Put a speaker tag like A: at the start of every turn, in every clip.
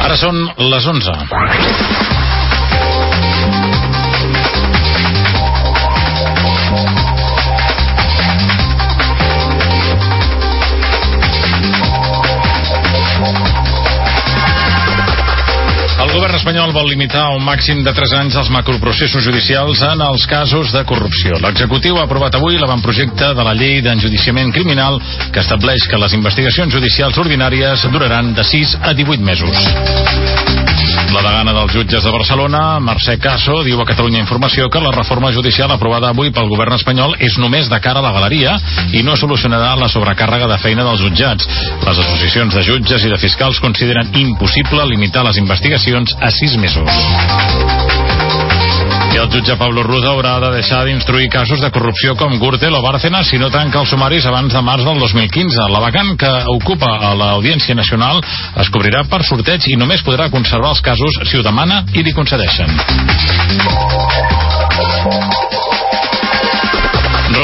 A: Ara són les 11. Govern espanyol vol limitar un màxim de 3 anys els macroprocessos judicials en els casos de corrupció. L'executiu ha aprovat avui l'avantprojecte de la llei d'enjudiciament criminal que estableix que les investigacions judicials ordinàries duraran de 6 a 18 mesos. La degana dels jutges de Barcelona, Mercè Caso, diu a Catalunya Informació que la reforma judicial aprovada avui pel govern espanyol és només de cara a la galeria i no solucionarà la sobrecàrrega de feina dels jutjats. Les associacions de jutges i de fiscals consideren impossible limitar les investigacions a sis mesos. I el jutge Pablo Ruda haurà de deixar d'instruir casos de corrupció com Gürtel o Bárcenas si no tanca els sumaris abans de març del 2015. La vacant que ocupa a l'Audiència Nacional es cobrirà per sorteig i només podrà conservar els casos si ho demana i li concedeixen.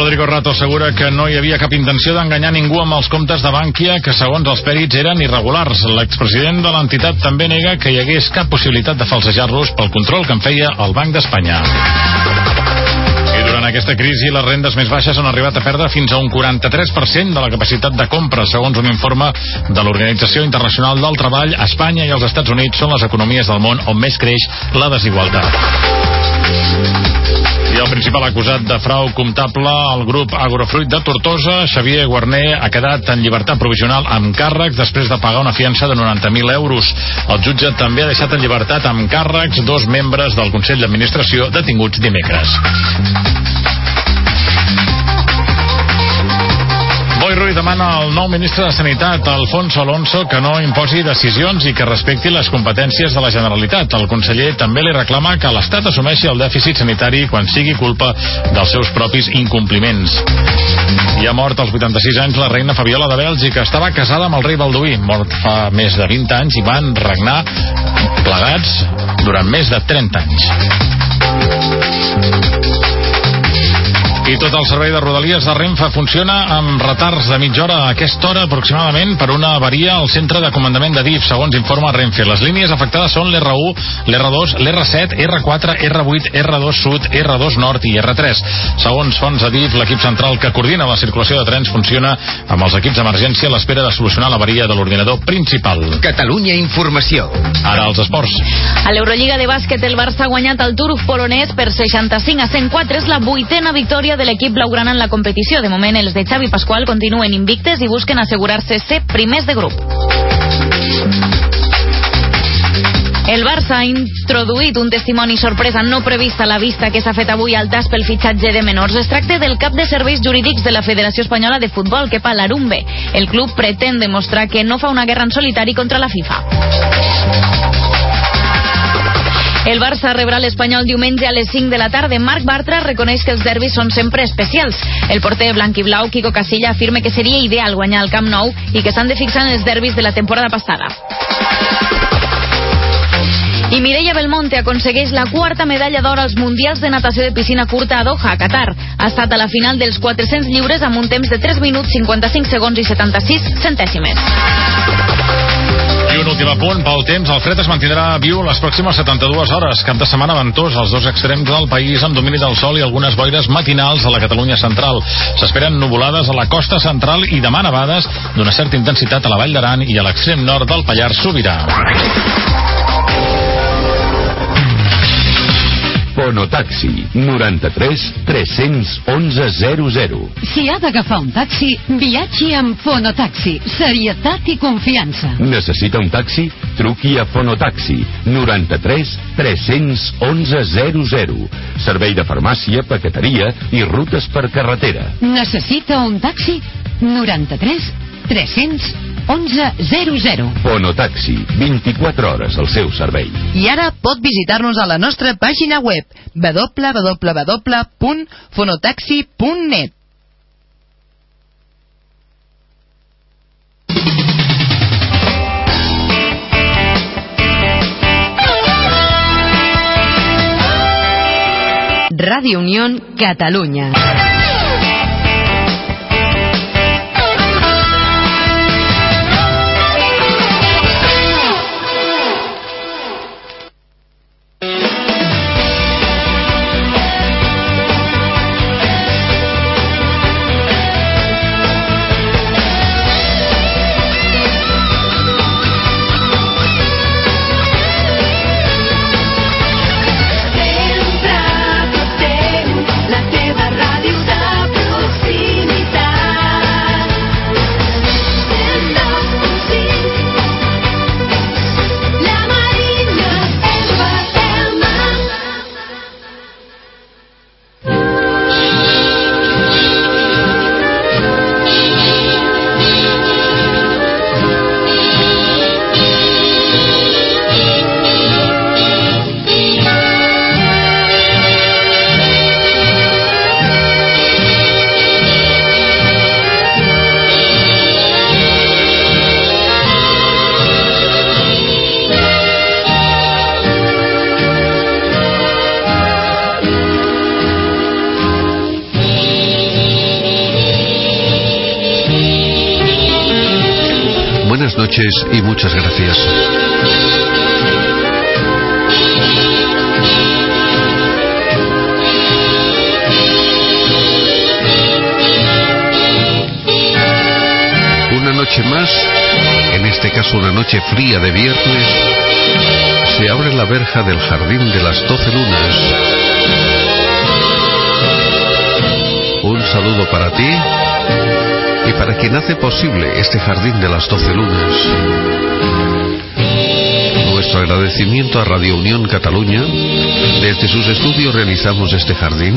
A: Rodrigo Rato assegura que no hi havia cap intenció d'enganyar ningú amb els comptes de Bànquia, que segons els pèrits eren irregulars. L'expresident de l'entitat també nega que hi hagués cap possibilitat de falsejar-los pel control que en feia el Banc d'Espanya. Durant aquesta crisi, les rendes més baixes han arribat a perdre fins a un 43% de la capacitat de compra, segons un informe de l'Organització Internacional del Treball. Espanya i els Estats Units són les economies del món on més creix la desigualtat. I el principal acusat de frau comptable al grup Agrofruit de Tortosa, Xavier Guarner, ha quedat en llibertat provisional amb càrrecs després de pagar una fiança de 90.000 euros. El jutge també ha deixat en llibertat amb càrrecs dos membres del Consell d'Administració detinguts dimecres. Ruiz demana al nou ministre de Sanitat, Alfonso Alonso, que no imposi decisions i que respecti les competències de la Generalitat. El conseller també li reclama que l'Estat assumeixi el dèficit sanitari quan sigui culpa dels seus propis incompliments. I ha mort als 86 anys la reina Fabiola de Bèlgica. Estava casada amb el rei Balduí, mort fa més de 20 anys, i van regnar plegats durant més de 30 anys. I tot el servei de Rodalies de Renfe funciona amb retards de mitja hora a aquesta hora aproximadament per una avaria al centre de comandament de DIF, segons informa Renfe. Les línies afectades són l'R1, l'R2, l'R7, R4, R8, R2 Sud, R2 Nord i R3. Segons fons de DIF, l'equip central que coordina la circulació de trens funciona amb els equips d'emergència a l'espera de solucionar l'avaria de l'ordinador principal.
B: Catalunya Informació.
A: Ara els esports.
C: A l'Eurolliga de bàsquet, el Barça ha guanyat el Turf polonès per 65 a 104. És la vuitena victòria de l'equip blaugrana en la competició. De moment, els de Xavi Pasqual continuen invictes i busquen assegurar-se ser primers de grup. El Barça ha introduït un testimoni sorpresa no previst a la vista que s'ha fet avui al TAS pel fitxatge de menors. Es tracta del cap de serveis jurídics de la Federació Espanyola de Futbol, que l'Arumbe. El club pretén demostrar que no fa una guerra en solitari contra la FIFA. El Barça rebrà l'Espanyol diumenge a les 5 de la tarda. Marc Bartra reconeix que els derbis són sempre especials. El porter blanc-i-blau, Kiko Casilla, afirma que seria ideal guanyar el Camp Nou i que s'han de fixar en els derbis de la temporada passada. I Mireia Belmonte aconsegueix la quarta medalla d'or als Mundials de Natació de Piscina Curta a Doha, a Qatar. Ha estat a la final dels 400 lliures amb un temps de 3 minuts, 55 segons i 76 centèsimes.
A: I un últim apunt pel temps. El fred es mantindrà viu les pròximes 72 hores. Cap de setmana ventós als dos extrems del país amb domini del sol i algunes boires matinals a la Catalunya central. S'esperen nuvolades a la costa central i demà nevades d'una certa intensitat a la Vall d'Aran i a l'extrem nord del Pallars Sobirà.
D: Fonotaxi 93 311 00.
E: Si ha d'agafar un taxi, viatgi amb Fonotaxi. Serietat i confiança.
D: Necessita un taxi? Truqui a Fonotaxi 93 311 00. Servei de farmàcia, paqueteria i rutes per carretera.
E: Necessita un taxi? 93 311 00.
D: Fonotaxi, 24 hores al seu servei.
F: I ara pot visitar-nos a la nostra pàgina web www.fonotaxi.net
E: Radio Unión Catalunya.
B: Y muchas gracias. Una noche más, en este caso una noche fría de viernes, se abre la verja del jardín de las doce lunas. Un saludo para ti y para quien hace posible este jardín de las doce lunas. Nuestro agradecimiento a Radio Unión Cataluña. Desde sus estudios realizamos este jardín.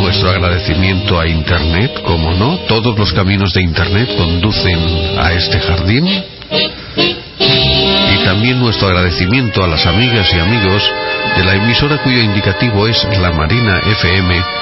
B: Nuestro agradecimiento a Internet, como no, todos los caminos de Internet conducen a este jardín. Y también nuestro agradecimiento a las amigas y amigos de la emisora cuyo indicativo es la Marina FM,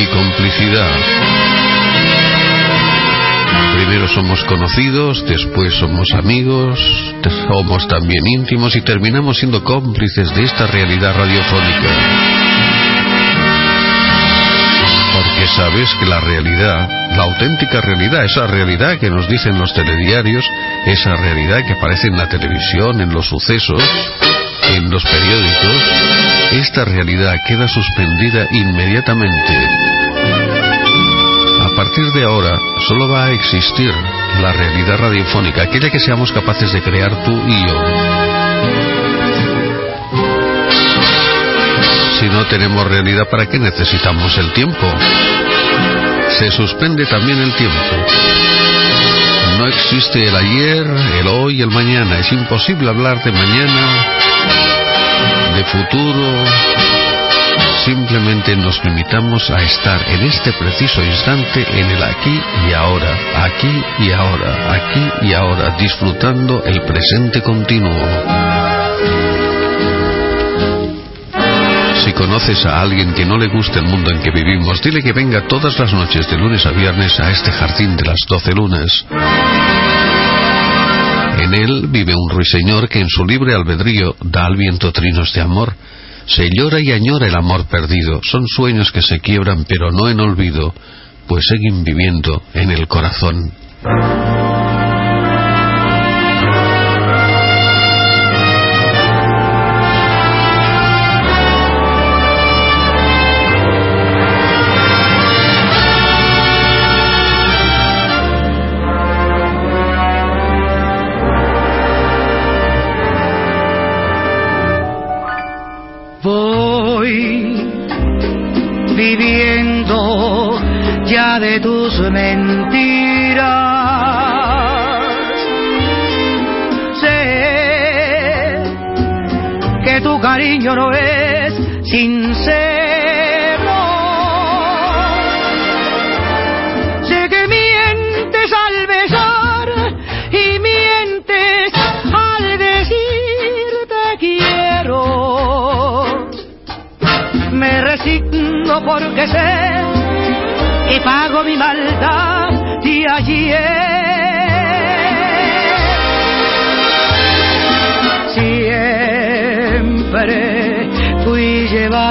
B: y complicidad. Primero somos conocidos, después somos amigos, somos también íntimos y terminamos siendo cómplices de esta realidad radiofónica. Porque sabes que la realidad, la auténtica realidad, esa realidad que nos dicen los telediarios, esa realidad que aparece en la televisión, en los sucesos, en los periódicos, esta realidad queda suspendida inmediatamente. A partir de ahora solo va a existir la realidad radiofónica, aquella que seamos capaces de crear tú y yo. Si no tenemos realidad, ¿para qué necesitamos el tiempo? Se suspende también el tiempo. No existe el ayer, el hoy, el mañana. Es imposible hablar de mañana, de futuro. Simplemente nos limitamos a estar en este preciso instante, en el aquí y ahora, aquí y ahora, aquí y ahora, disfrutando el presente continuo. Si conoces a alguien que no le guste el mundo en que vivimos, dile que venga todas las noches de lunes a viernes a este jardín de las doce lunas. En él vive un ruiseñor que en su libre albedrío da al viento trinos de amor. Se llora y añora el amor perdido. Son sueños que se quiebran pero no en olvido, pues siguen viviendo en el corazón.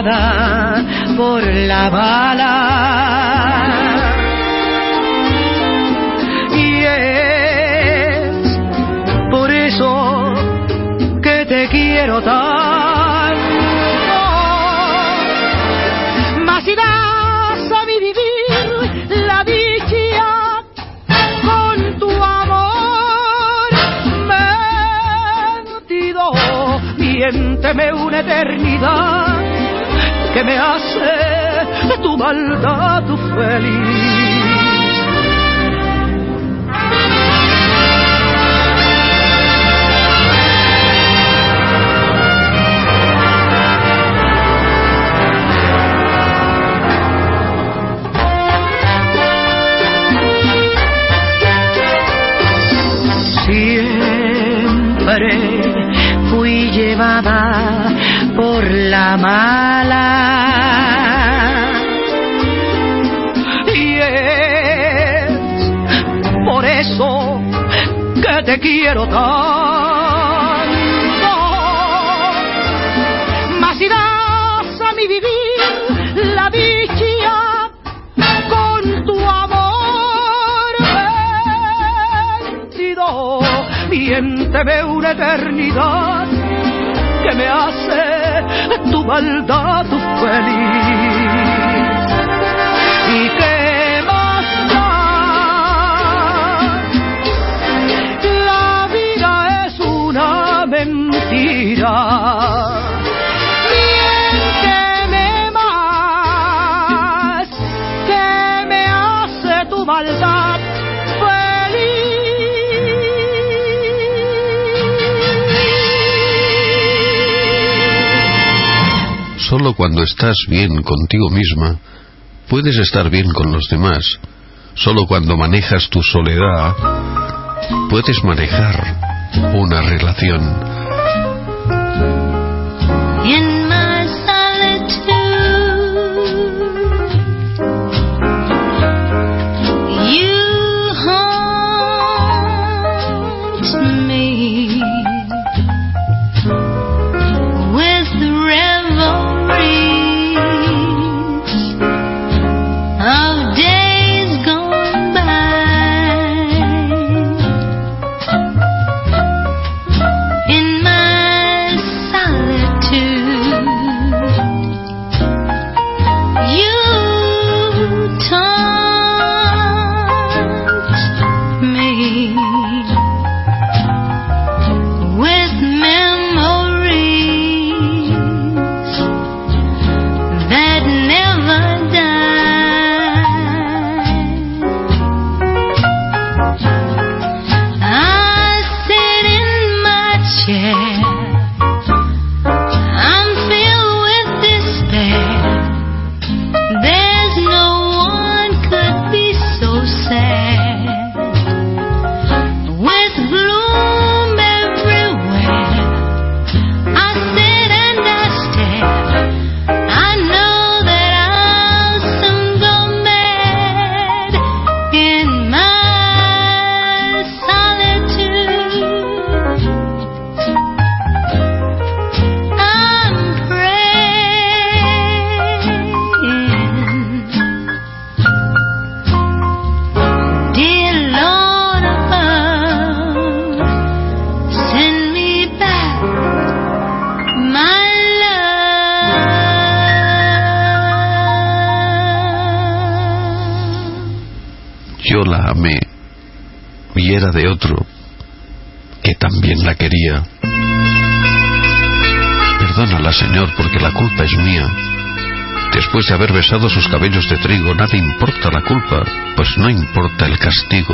G: Por la bala. Y es por eso que te quiero tanto. Mas si das a mi vivir la dicha con tu amor mentido, miénteme una eternidad que me hace de tu maldad tu feliz. Siempre fui llevada por la mala. Y es por eso que te quiero tanto. Mas irás a mi vivir la dicha con tu amor vencido. Miénteme una eternidad que me hace tu maldad feliz. ¿Y qué más da? La vida es una mentira.
H: Solo cuando estás bien contigo misma, puedes estar bien con los demás. Solo cuando manejas tu soledad, puedes manejar una relación. Haber besado sus cabellos de trigo, nada importa la culpa, pues no importa el castigo.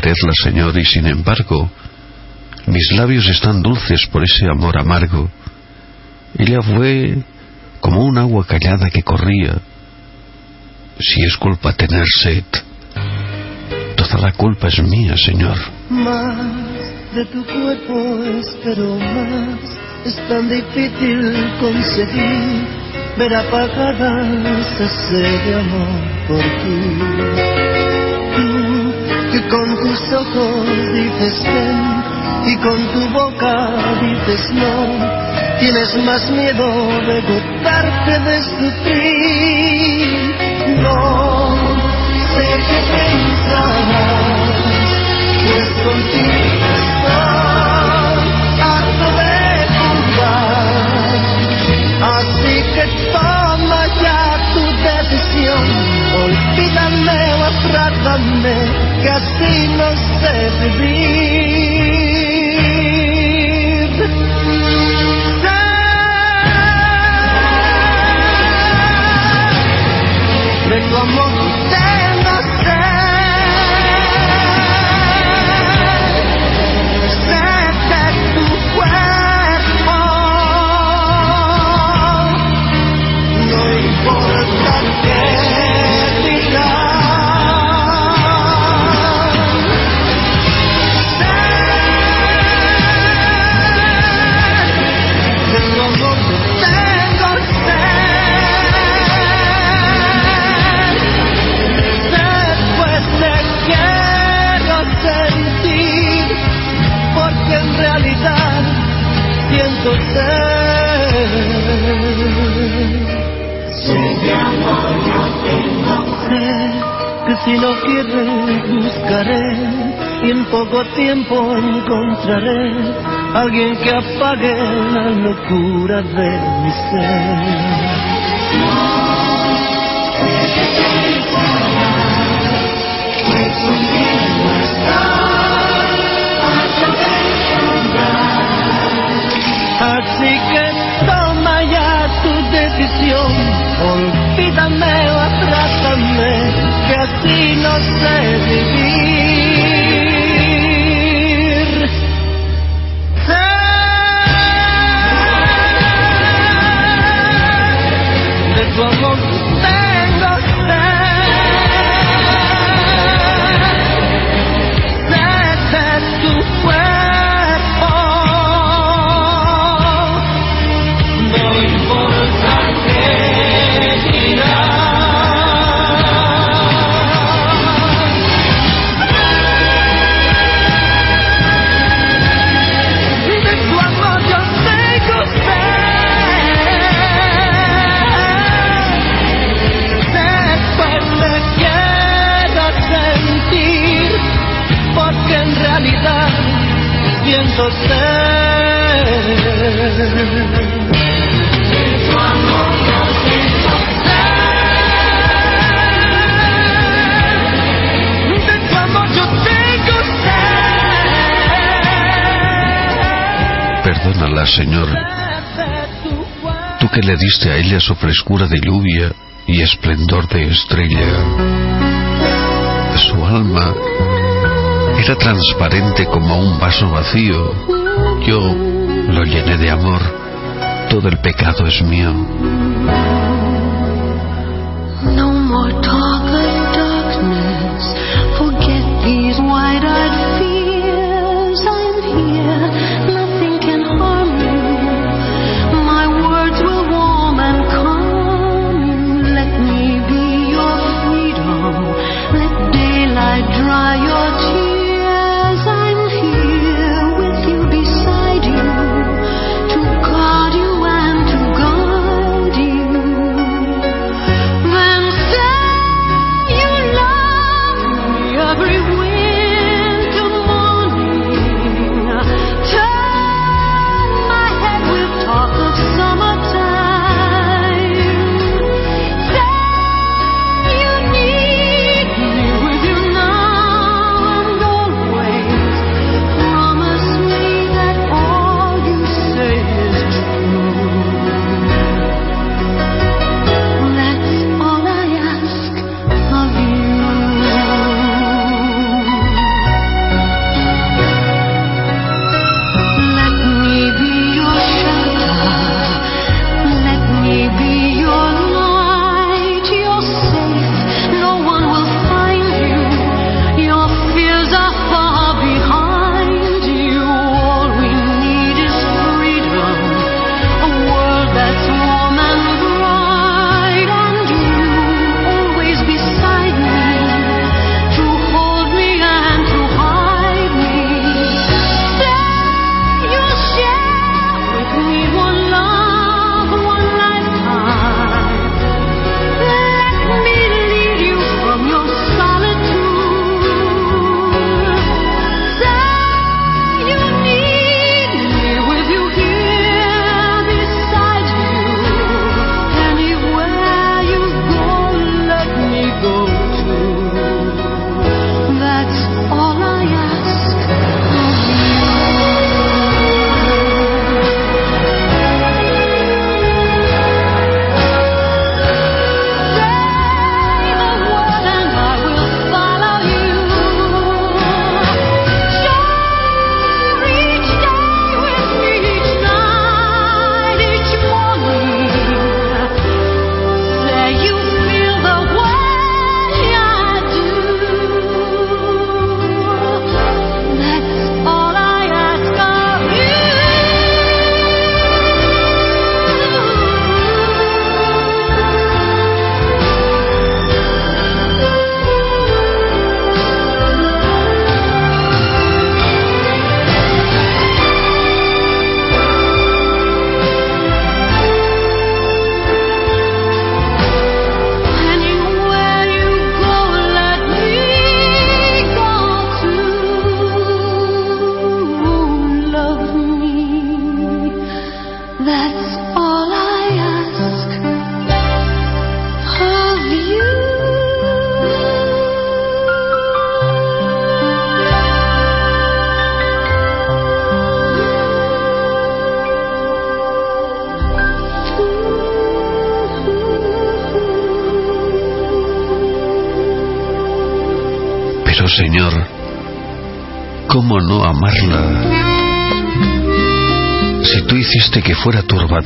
H: Quererla, Señor, y sin embargo, mis labios están dulces por ese amor amargo. Ella fue como un agua callada que corría. Si es culpa tener sed, toda la culpa es mía, Señor.
I: Más de tu cuerpo espero más. Es tan difícil conseguir ver apagada esa sed de amor por ti. Con tus ojos dices ven y con tu boca dices no. Tienes más miedo de gotarte de sufrir. No sé qué pensarás, pues contigo estoy encontraré alguien que
H: Señor. Tú que le diste a ella su frescura de lluvia y esplendor de estrella. Su alma era transparente como un vaso vacío. Yo lo llené de amor. Todo el pecado es mío.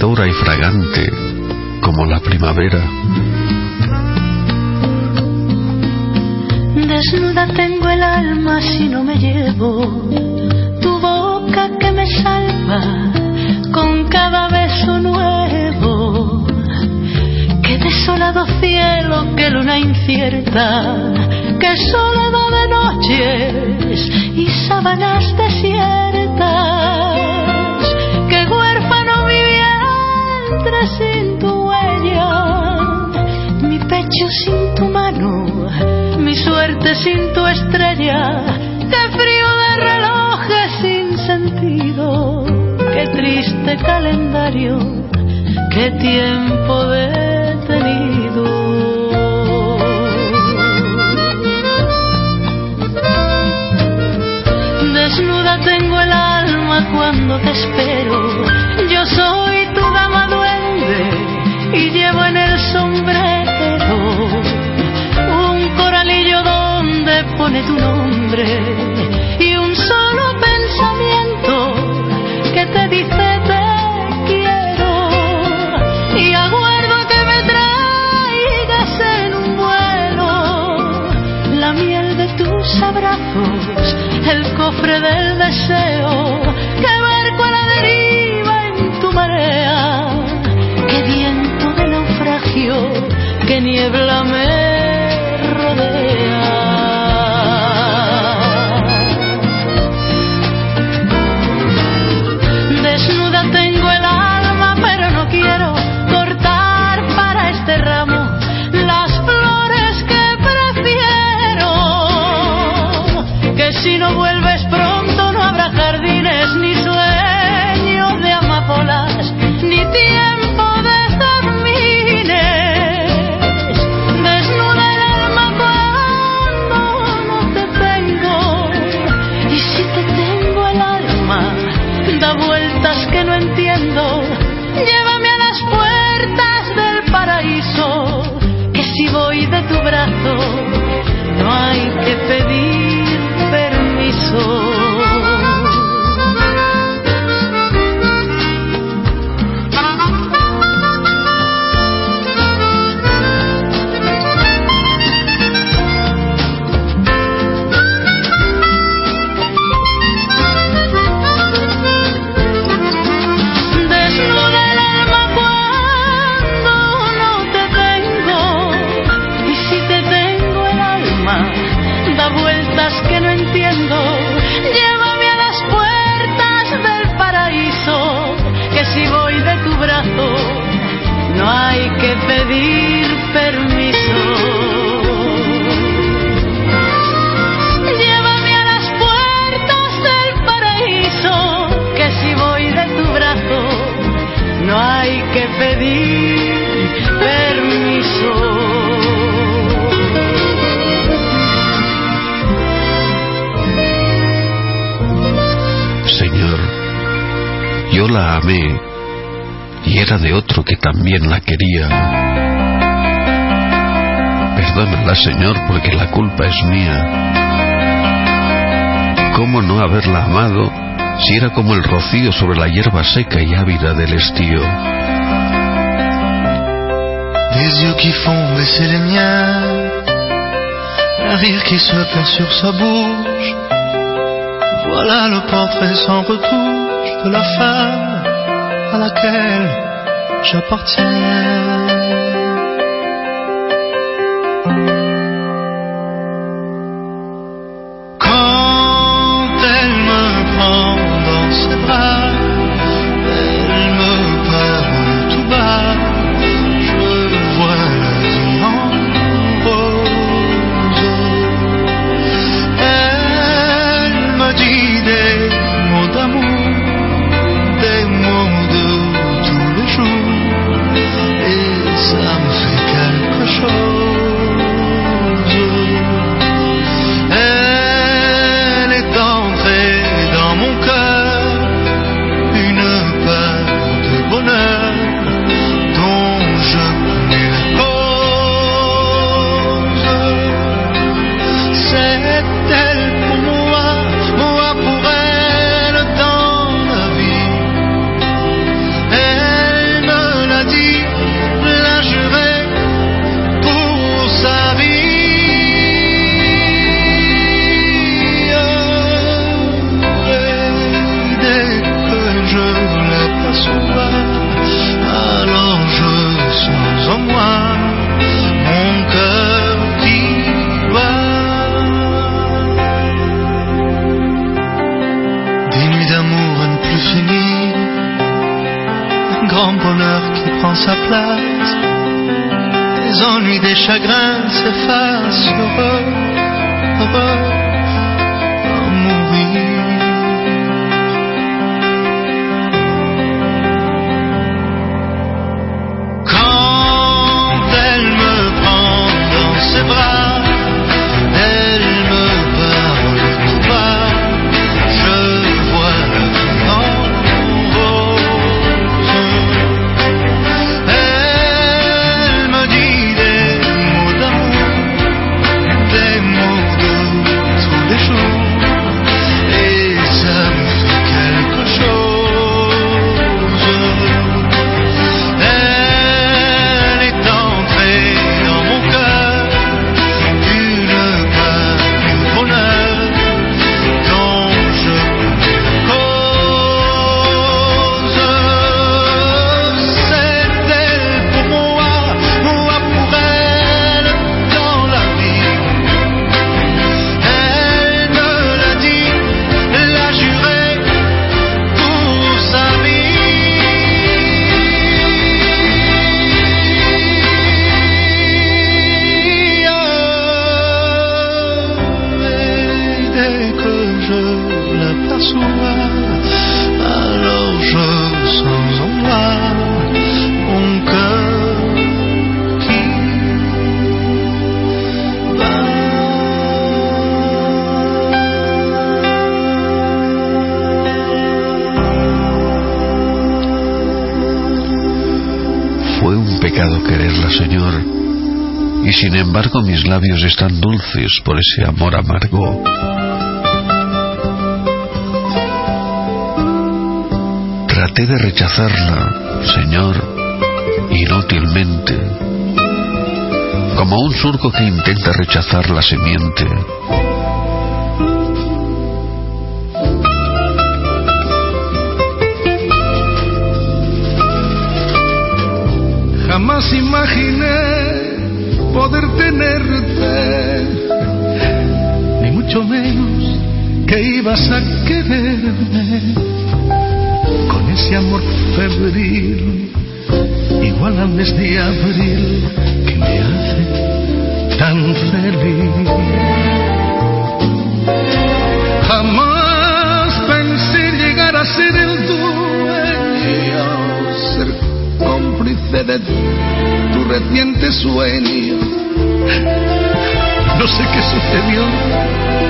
B: Y fragante como la primavera,
J: Desnuda tengo el alma si no me llevo tu boca que me salva con cada beso nuevo. Qué desolado cielo, qué luna incierta, qué soledad de noches y sábanas desiertas. Sin tu estrella, qué frío de relojes sin sentido, qué triste calendario, qué tiempo detenido. Desnuda tengo el alma cuando te espero, pone tu nombre y un solo pensamiento que te dice te quiero y aguardo que me traigas en un vuelo la miel de tus abrazos el cofre del deseo que barco a la deriva en tu marea que viento de naufragio que niebla me
B: Señor, porque la culpa es mía. ¿Cómo no haberla amado si era como el rocío sobre la hierba seca y ávida del estío?
K: Des yeux qui font baisser les miens, un rire qui se fait sur sa bouche. Voilà le portrait sans retouche de la femme à laquelle j'appartiens.
B: Labios están dulces por ese amor amargo. Traté de rechazarla, Señor, inútilmente, como un surco que intenta rechazar la semiente.
L: Jamás imaginé ibas a quererme con ese amor febril, igual al mes de abril que me hace tan feliz. Jamás pensé llegar a ser el dueño, ser cómplice de tu reciente sueño. No sé qué sucedió,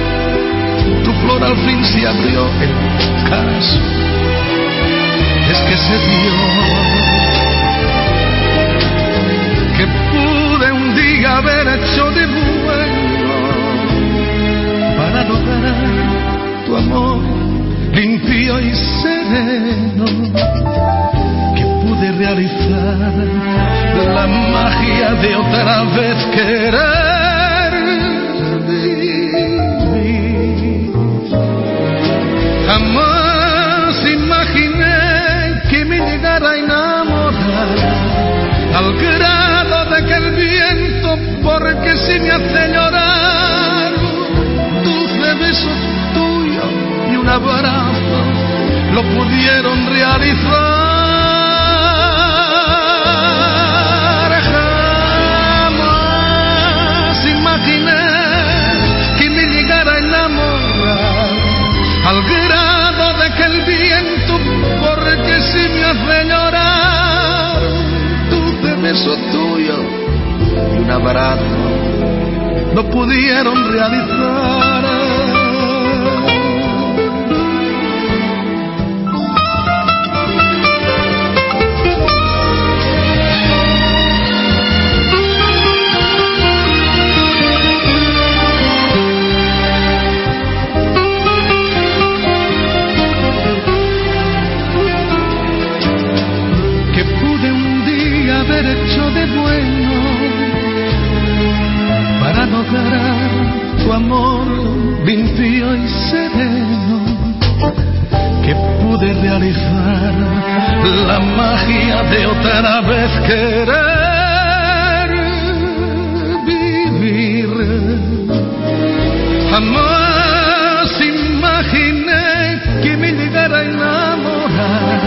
L: tu flor al fin se abrió, el caso. Es que se dio que pude un día haber hecho de bueno para lograr tu amor limpio y sereno que pude realizar la magia de otra vez querer me hace llorar, dulce beso tuyo y un abrazo lo pudieron realizar. Jamás imaginé que me llegara a enamorar al grado de que el viento, porque si me hace llorar, dulce beso tuyo y un abrazo lo pudieron realizar. bien y sereno que pude realizar la magia de otra vez querer vivir. Jamás imaginé que me llegara a enamorar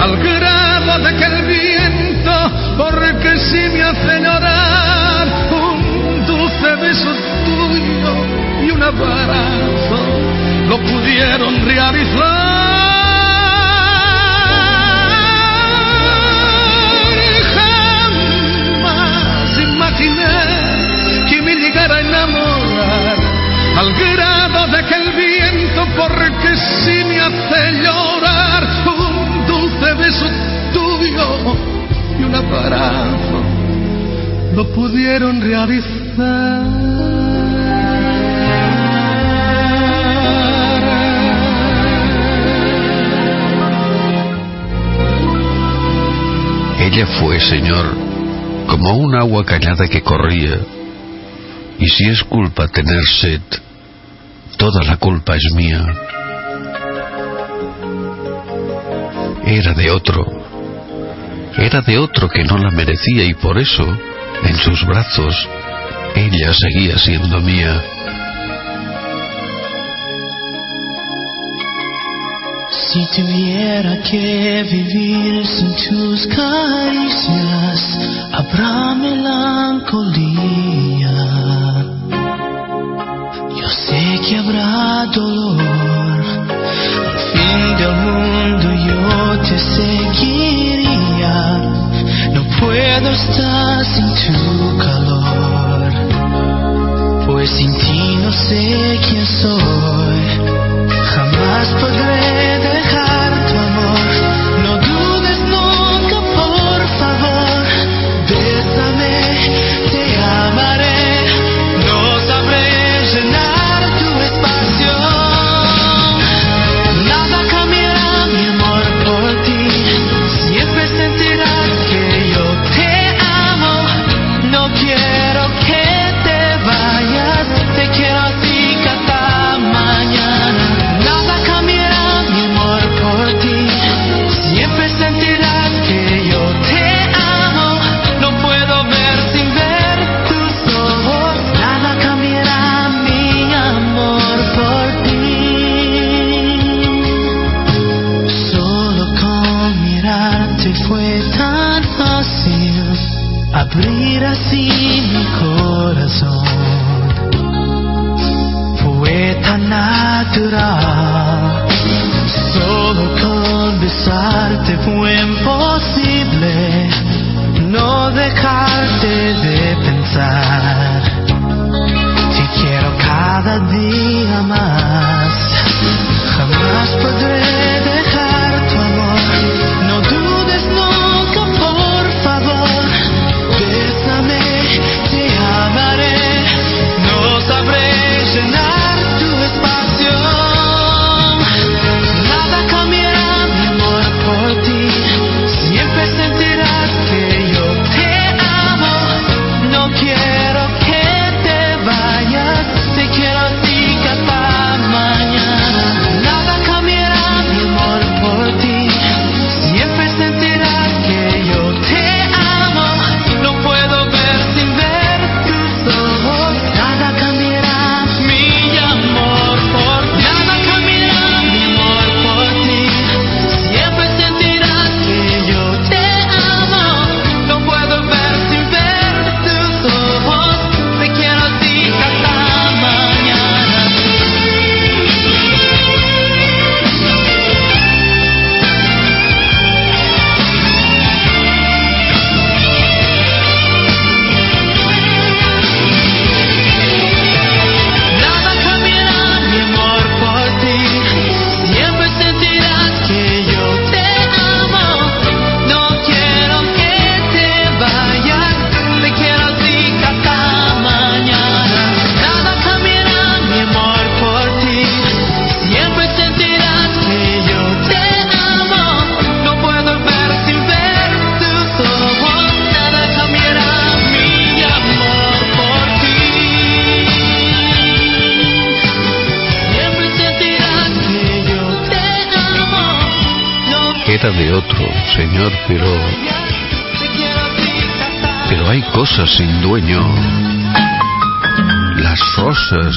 L: al grado de que el viento, porque si me hace llorar un dulce beso tuyo abrazo lo pudieron realizar. Jamás imaginé que me llegara a enamorar al grado de que el viento, porque si me hace llorar, un dulce beso tuyo y un abrazo lo pudieron realizar.
B: Ella fue, Señor, como un agua callada que corría. Y si es culpa tener sed, toda la culpa es mía. Era de otro, era de otro que no la merecía y por eso, en sus brazos, ella seguía siendo mía.
K: Si tuviera que vivir sin tus caricias, habrá melancolía. Yo sé que habrá dolor. Al fin del mundo yo te seguiría. No puedo estar sin tu calor. Pues sin ti no sé quién soy. Jamás podré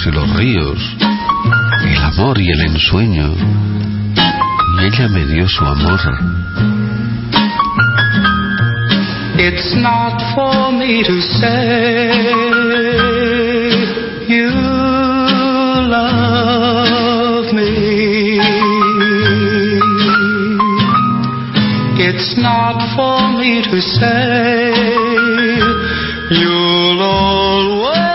B: y los ríos, el amor y el ensueño, y ella me dio su amor.
K: It's not for me to say you
M: love me. It's not for me to say
K: you'll always.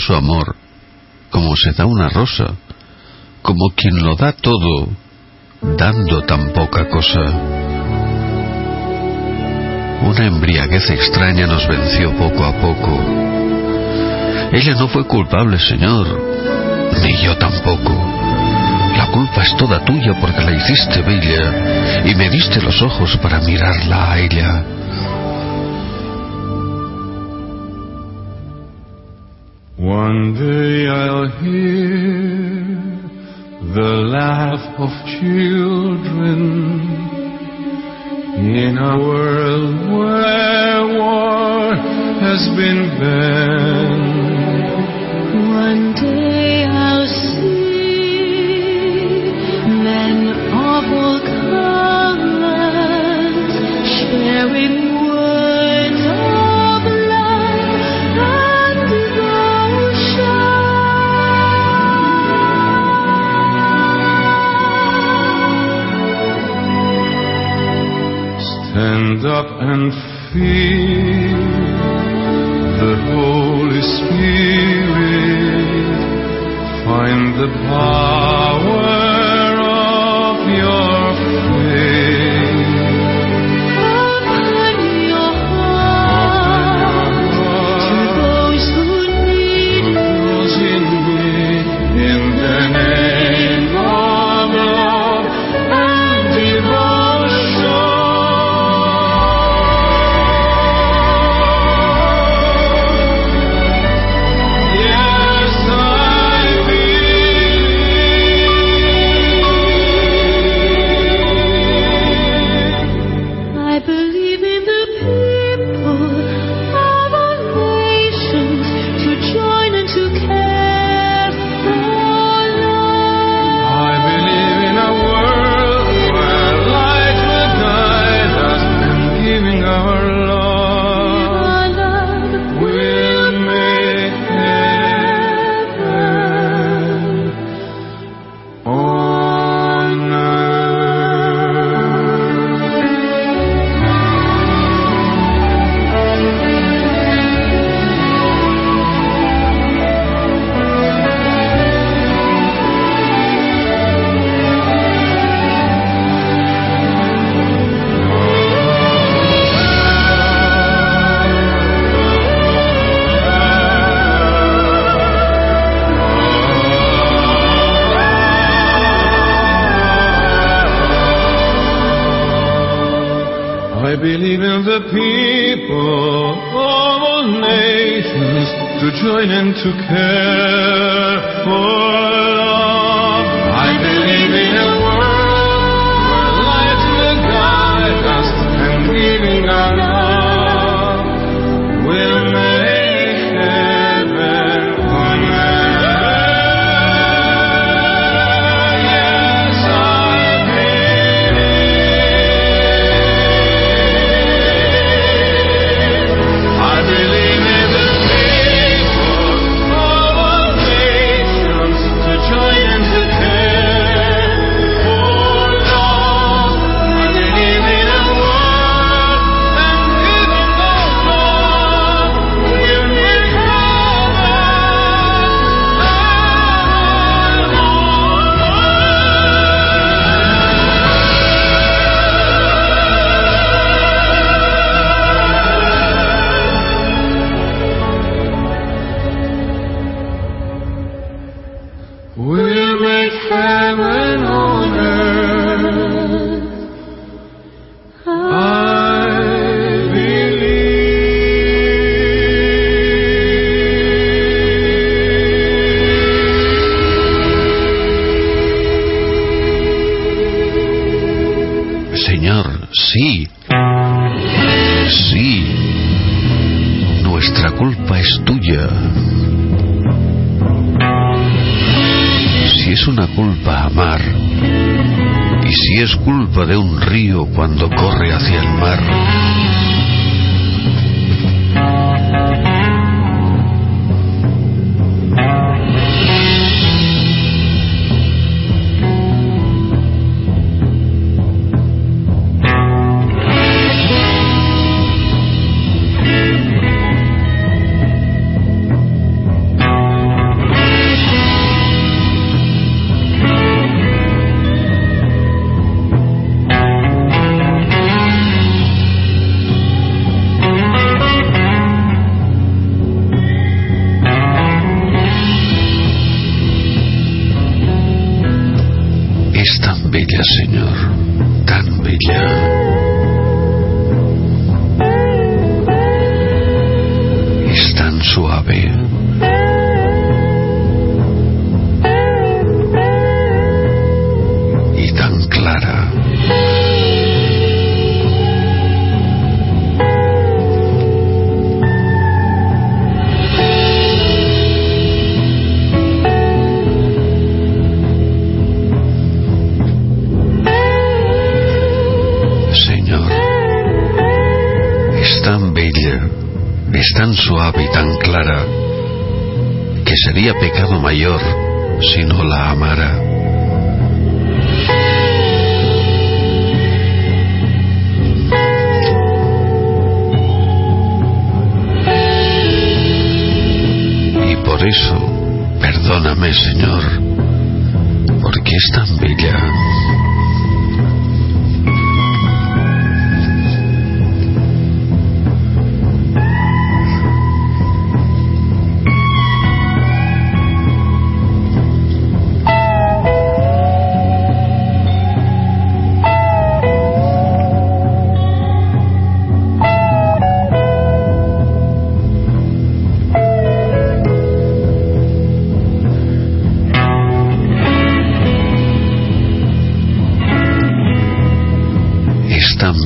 K: Su amor, como se da una rosa, como quien lo da todo, dando tan poca cosa. Una embriaguez extraña nos venció poco a poco. Ella no fue culpable, Señor, ni yo tampoco. La culpa es toda tuya porque la hiciste bella y me diste los ojos para mirarla a ella.
N: One day I'll hear the laugh of children in a world where war has been banned.
H: One day I'll see men of all colors sharing
N: Stand up and feel the Holy Spirit. Find the power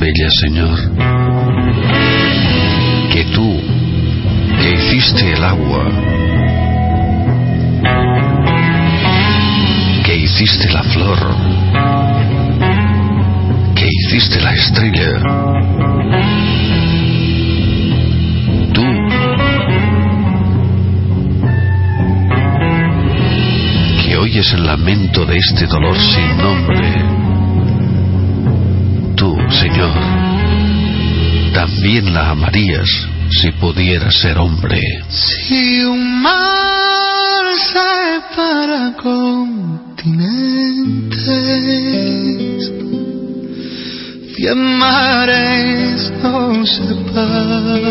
B: bella, Señor, que tú, que hiciste el agua, que hiciste la flor, que hiciste la estrella, tú, que oyes el lamento de este dolor sin nombre, también la amarías si pudiera ser hombre.
O: Si un mar separa continentes, cien mares nos separan.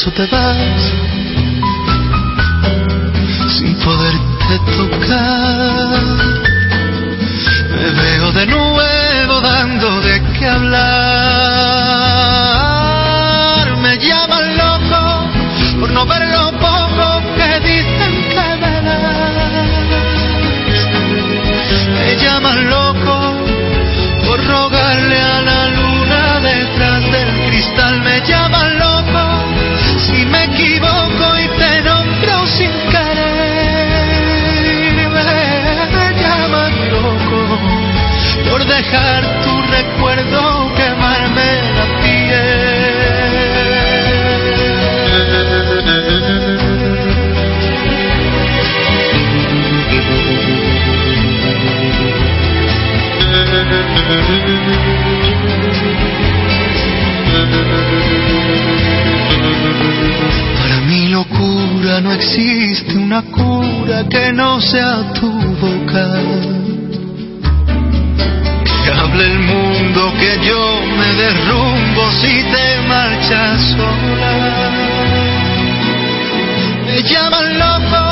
O: Acaso te vas sin poderte tocar, una cura que no sea tu boca. Que hable el mundo que yo me derrumbo si te marchas sola. Me llaman loco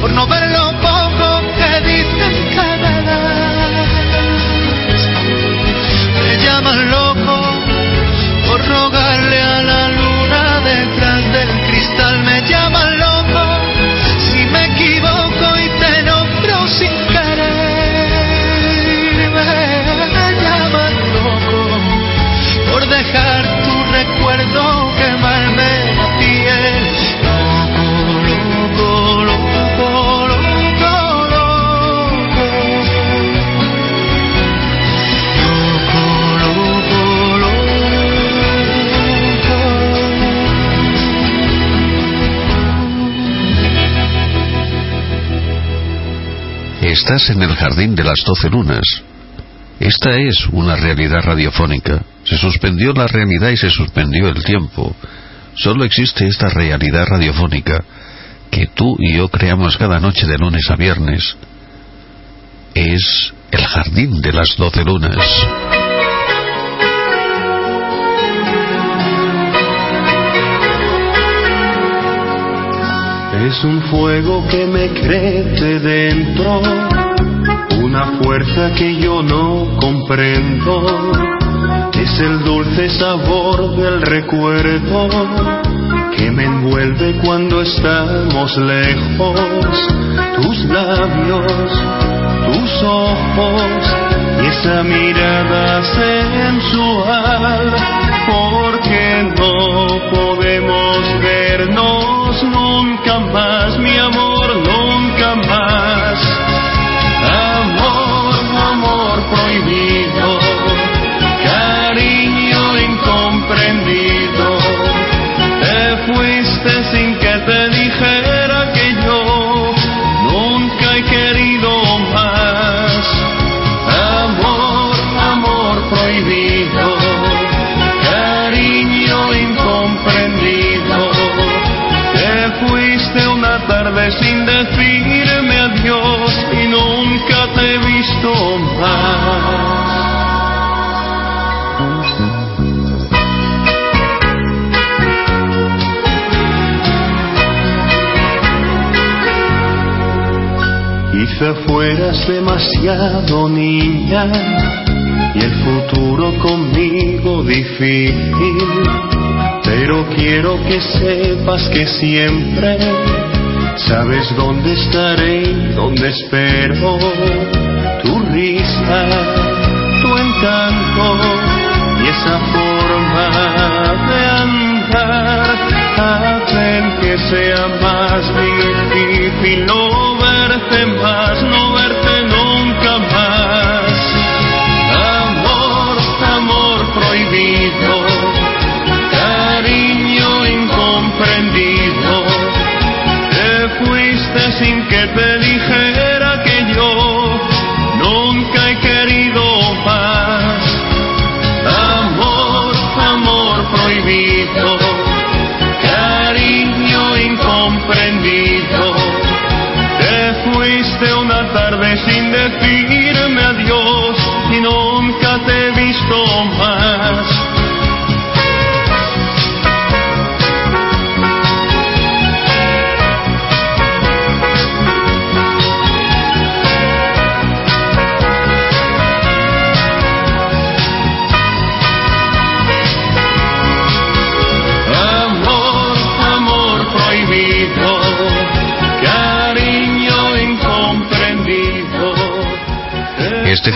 O: por no ver lo poco que dicen me das. Me llaman loco por rogarle a la luna detrás del cristal. Me llaman
B: Estás en el jardín de las doce lunas. Esta es una realidad radiofónica. Se suspendió la realidad y se suspendió el tiempo. Solo existe esta realidad radiofónica que tú y yo creamos cada noche de lunes a viernes. Es el jardín de las doce lunas.
P: Es un fuego que me crece dentro, una fuerza que yo no comprendo. Es el dulce sabor del recuerdo que me envuelve cuando estamos lejos. Tus labios, tus ojos y esa mirada sensual. Porque no Fueras demasiado niña y el futuro conmigo difícil, pero quiero que sepas que siempre sabes dónde estaré, dónde espero tu risa, tu encanto y esa forma de andar. Hacen que sea más difícil no no verte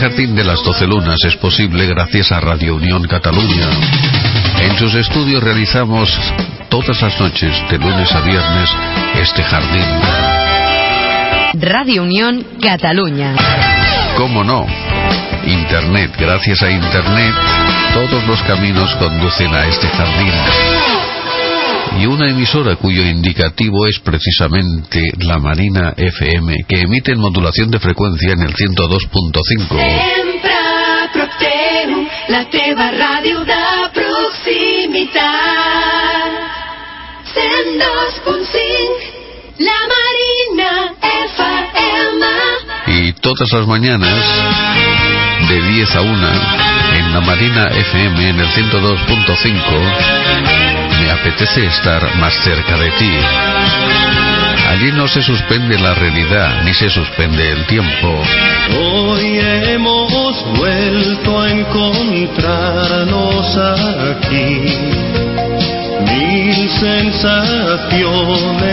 B: jardín de las doce lunas es posible gracias a Radio Unión Cataluña. En sus estudios realizamos todas las noches, de lunes a viernes, este jardín.
Q: Radio Unión Cataluña.
B: ¿Cómo no? Internet. Gracias a Internet, todos los caminos conducen a este jardín. Y una emisora cuyo indicativo es precisamente la Marina FM, que emite en modulación de frecuencia en el 102.5.
J: Sempre a prop teu, la teva ràdio de proximitat. 102.5, la Marina FM.
B: Y todas las mañanas, de 10 a 1, en la Marina FM en el 102.5, me apetece estar más cerca de ti. Allí no se suspende la realidad, ni se suspende el tiempo.
P: Hoy hemos vuelto a encontrarnos aquí. Mil sensaciones.